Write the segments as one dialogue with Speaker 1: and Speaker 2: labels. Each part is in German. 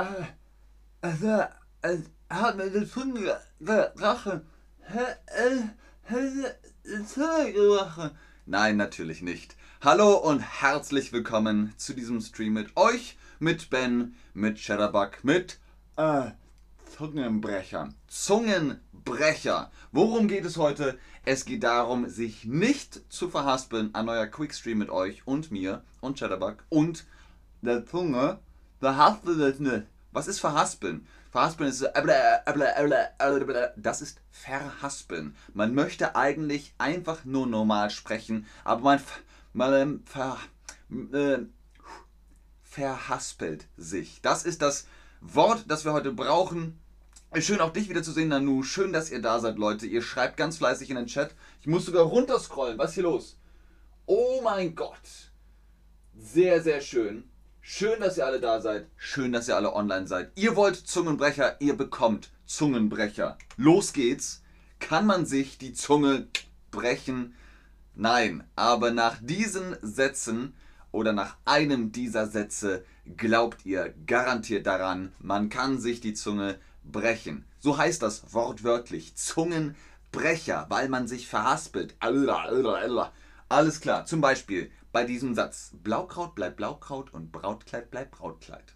Speaker 1: äh, also, es hat mir die Zunge Zunge gebrochen. Nein, natürlich nicht. Hallo und herzlich willkommen zu diesem Stream mit euch, mit Ben, mit Shadowbug, mit äh, Zungenbrechern. Zungenbrecher. Worum geht es heute? Es geht darum, sich nicht zu verhaspeln. Ein neuer Quickstream mit euch und mir und Shadowbug und der Zunge. Verhaspeln. Was ist verhaspeln? Verhaspeln ist das ist verhaspeln. Man möchte eigentlich einfach nur normal sprechen, aber man, man ver, äh, verhaspelt sich. Das ist das Wort, das wir heute brauchen. Schön auch dich wieder zu sehen, Nanu. Schön, dass ihr da seid, Leute. Ihr schreibt ganz fleißig in den Chat. Ich muss sogar runterscrollen. Was ist hier los? Oh mein Gott. Sehr, sehr schön. Schön, dass ihr alle da seid. Schön, dass ihr alle online seid. Ihr wollt Zungenbrecher, ihr bekommt Zungenbrecher. Los geht's. Kann man sich die Zunge brechen? Nein, aber nach diesen Sätzen oder nach einem dieser Sätze glaubt ihr garantiert daran, man kann sich die Zunge brechen. So heißt das wortwörtlich. Zungenbrecher, weil man sich verhaspelt. Alles klar. Zum Beispiel, bei diesem Satz. Blaukraut bleibt Blaukraut und Brautkleid bleibt Brautkleid.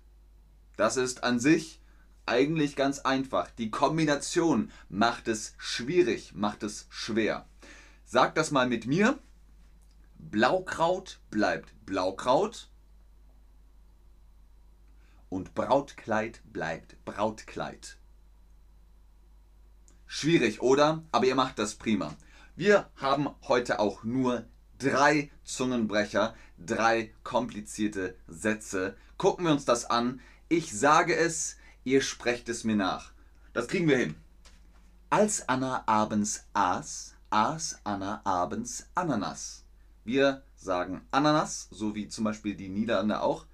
Speaker 1: Das ist an sich eigentlich ganz einfach. Die Kombination macht es schwierig, macht es schwer. Sag das mal mit mir. Blaukraut bleibt Blaukraut und Brautkleid bleibt Brautkleid. Schwierig, oder? Aber ihr macht das prima. Wir haben heute auch nur drei Zungenbrecher, drei komplizierte Sätze. Gucken wir uns das an. Ich sage es, ihr sprecht es mir nach. Das kriegen wir hin. Als Anna abends aß, aß Anna abends Ananas. Wir sagen Ananas, so wie zum Beispiel die Niederlande auch.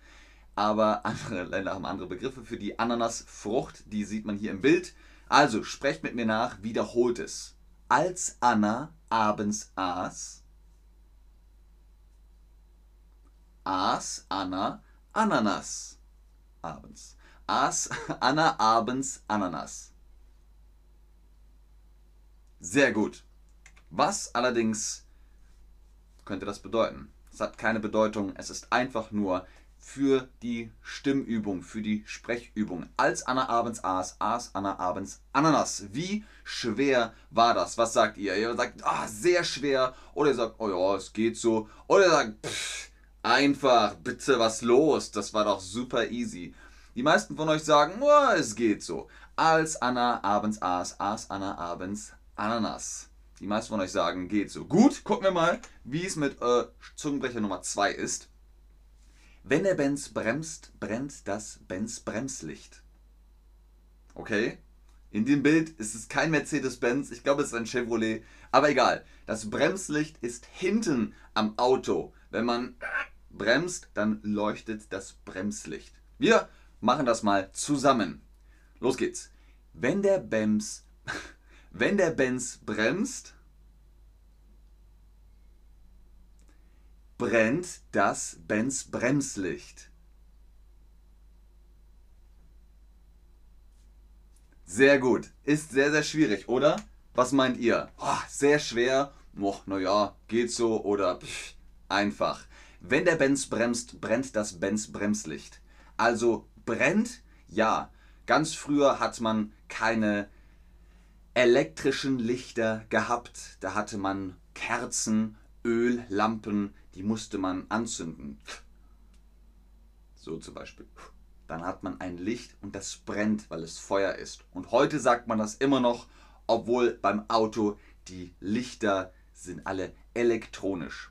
Speaker 1: Aber andere Länder haben andere Begriffe für die Ananasfrucht. Die sieht man hier im Bild. Also sprecht mit mir nach, wiederholt es. Als Anna abends aß, aß Anna Ananas abends. Aß Anna abends Ananas. Sehr gut. Was allerdings könnte das bedeuten? Es hat keine Bedeutung, es ist einfach nur für die Stimmübung, für die Sprechübung. Als Anna abends aß, aß Anna abends Ananas. Wie schwer war das? Was sagt ihr? Ihr sagt, ah, sehr schwer. Oder ihr sagt, oh ja, es geht so. Oder ihr sagt, pff, Einfach, bitte, was los? Das war doch super easy. Die meisten von euch sagen, oh, es geht so. Als Anna abends aß, aß Anna abends Ananas. Die meisten von euch sagen, geht so. Gut, gucken wir mal, wie es mit äh, Zungenbrecher Nummer 2 ist. Wenn der Benz bremst, brennt das Benz Bremslicht. Okay? In dem Bild ist es kein Mercedes-Benz, ich glaube, es ist ein Chevrolet. Aber egal, das Bremslicht ist hinten am Auto. Wenn man bremst, dann leuchtet das Bremslicht. Wir machen das mal zusammen. Los geht's. Wenn der Benz, wenn der Benz bremst, brennt das Benz Bremslicht. Sehr gut. Ist sehr, sehr schwierig, oder? Was meint ihr? Oh, sehr schwer. Oh, naja, geht so oder pff, einfach. Wenn der Benz bremst, brennt das Benz Bremslicht. Also brennt, ja. Ganz früher hat man keine elektrischen Lichter gehabt. Da hatte man Kerzen, Öllampen, die musste man anzünden. So zum Beispiel. Dann hat man ein Licht und das brennt, weil es Feuer ist. Und heute sagt man das immer noch, obwohl beim Auto die Lichter sind alle elektronisch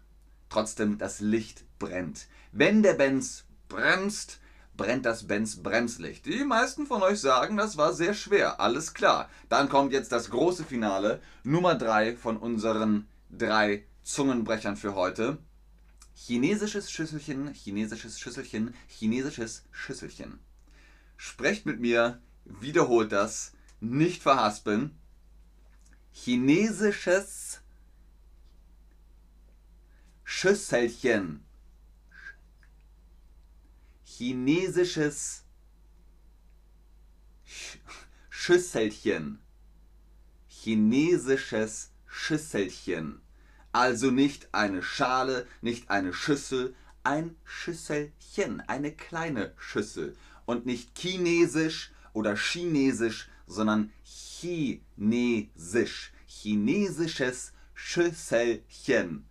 Speaker 1: trotzdem das Licht brennt. Wenn der Benz bremst, brennt das Benz Bremslicht. Die meisten von euch sagen, das war sehr schwer. Alles klar. Dann kommt jetzt das große Finale. Nummer 3 von unseren drei Zungenbrechern für heute. Chinesisches Schüsselchen, chinesisches Schüsselchen, chinesisches Schüsselchen. Sprecht mit mir, wiederholt das, nicht verhaspeln. Chinesisches Schüsselchen. Chinesisches Schüsselchen. Chinesisches Schüsselchen. Also nicht eine Schale, nicht eine Schüssel, ein Schüsselchen, eine kleine Schüssel. Und nicht chinesisch oder chinesisch, sondern chinesisch. Chinesisches Schüsselchen.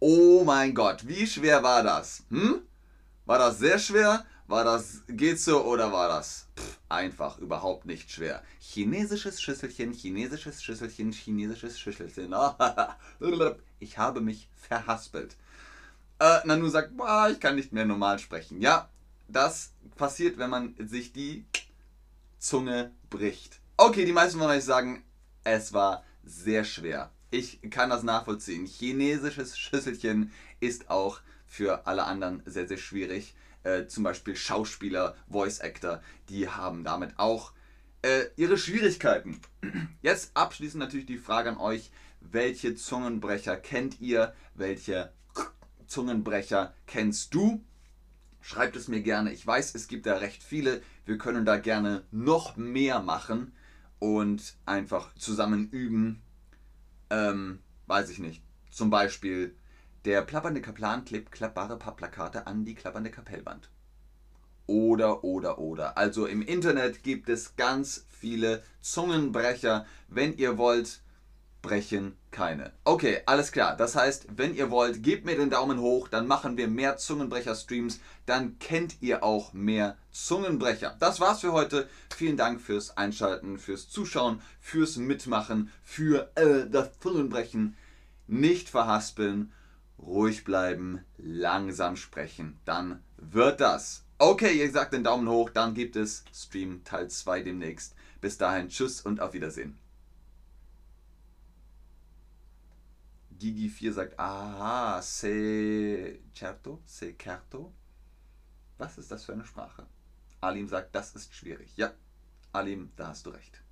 Speaker 1: Oh mein Gott, wie schwer war das? Hm? War das sehr schwer? War das geht so oder war das Pff, einfach überhaupt nicht schwer? Chinesisches Schüsselchen, chinesisches Schüsselchen, chinesisches Schüsselchen. ich habe mich verhaspelt. Äh, Nanu sagt, boah, ich kann nicht mehr normal sprechen. Ja, das passiert, wenn man sich die Zunge bricht. Okay, die meisten von euch sagen, es war sehr schwer. Ich kann das nachvollziehen. Chinesisches Schüsselchen ist auch für alle anderen sehr, sehr schwierig. Äh, zum Beispiel Schauspieler, Voice Actor, die haben damit auch äh, ihre Schwierigkeiten. Jetzt abschließend natürlich die Frage an euch, welche Zungenbrecher kennt ihr? Welche Zungenbrecher kennst du? Schreibt es mir gerne. Ich weiß, es gibt da recht viele. Wir können da gerne noch mehr machen und einfach zusammen üben. Ähm, weiß ich nicht. Zum Beispiel der plappernde Kaplan klebt klappbare Pappplakate an die klappernde Kapellwand. Oder, oder, oder. Also im Internet gibt es ganz viele Zungenbrecher. Wenn ihr wollt, brechen keine. Okay, alles klar. Das heißt, wenn ihr wollt, gebt mir den Daumen hoch, dann machen wir mehr Zungenbrecher-Streams. Dann kennt ihr auch mehr Zungenbrecher. Das war's für heute. Vielen Dank fürs Einschalten, fürs Zuschauen, fürs Mitmachen, für äh, das Zungenbrechen. Nicht verhaspeln ruhig bleiben, langsam sprechen. Dann wird das. Okay, ihr sagt den Daumen hoch, dann gibt es Stream Teil 2 demnächst. Bis dahin, tschüss und auf Wiedersehen. Gigi4 sagt, aha, c'est certo, c'est certo. Was ist das für eine Sprache? Alim sagt, das ist schwierig. Ja, Alim, da hast du recht.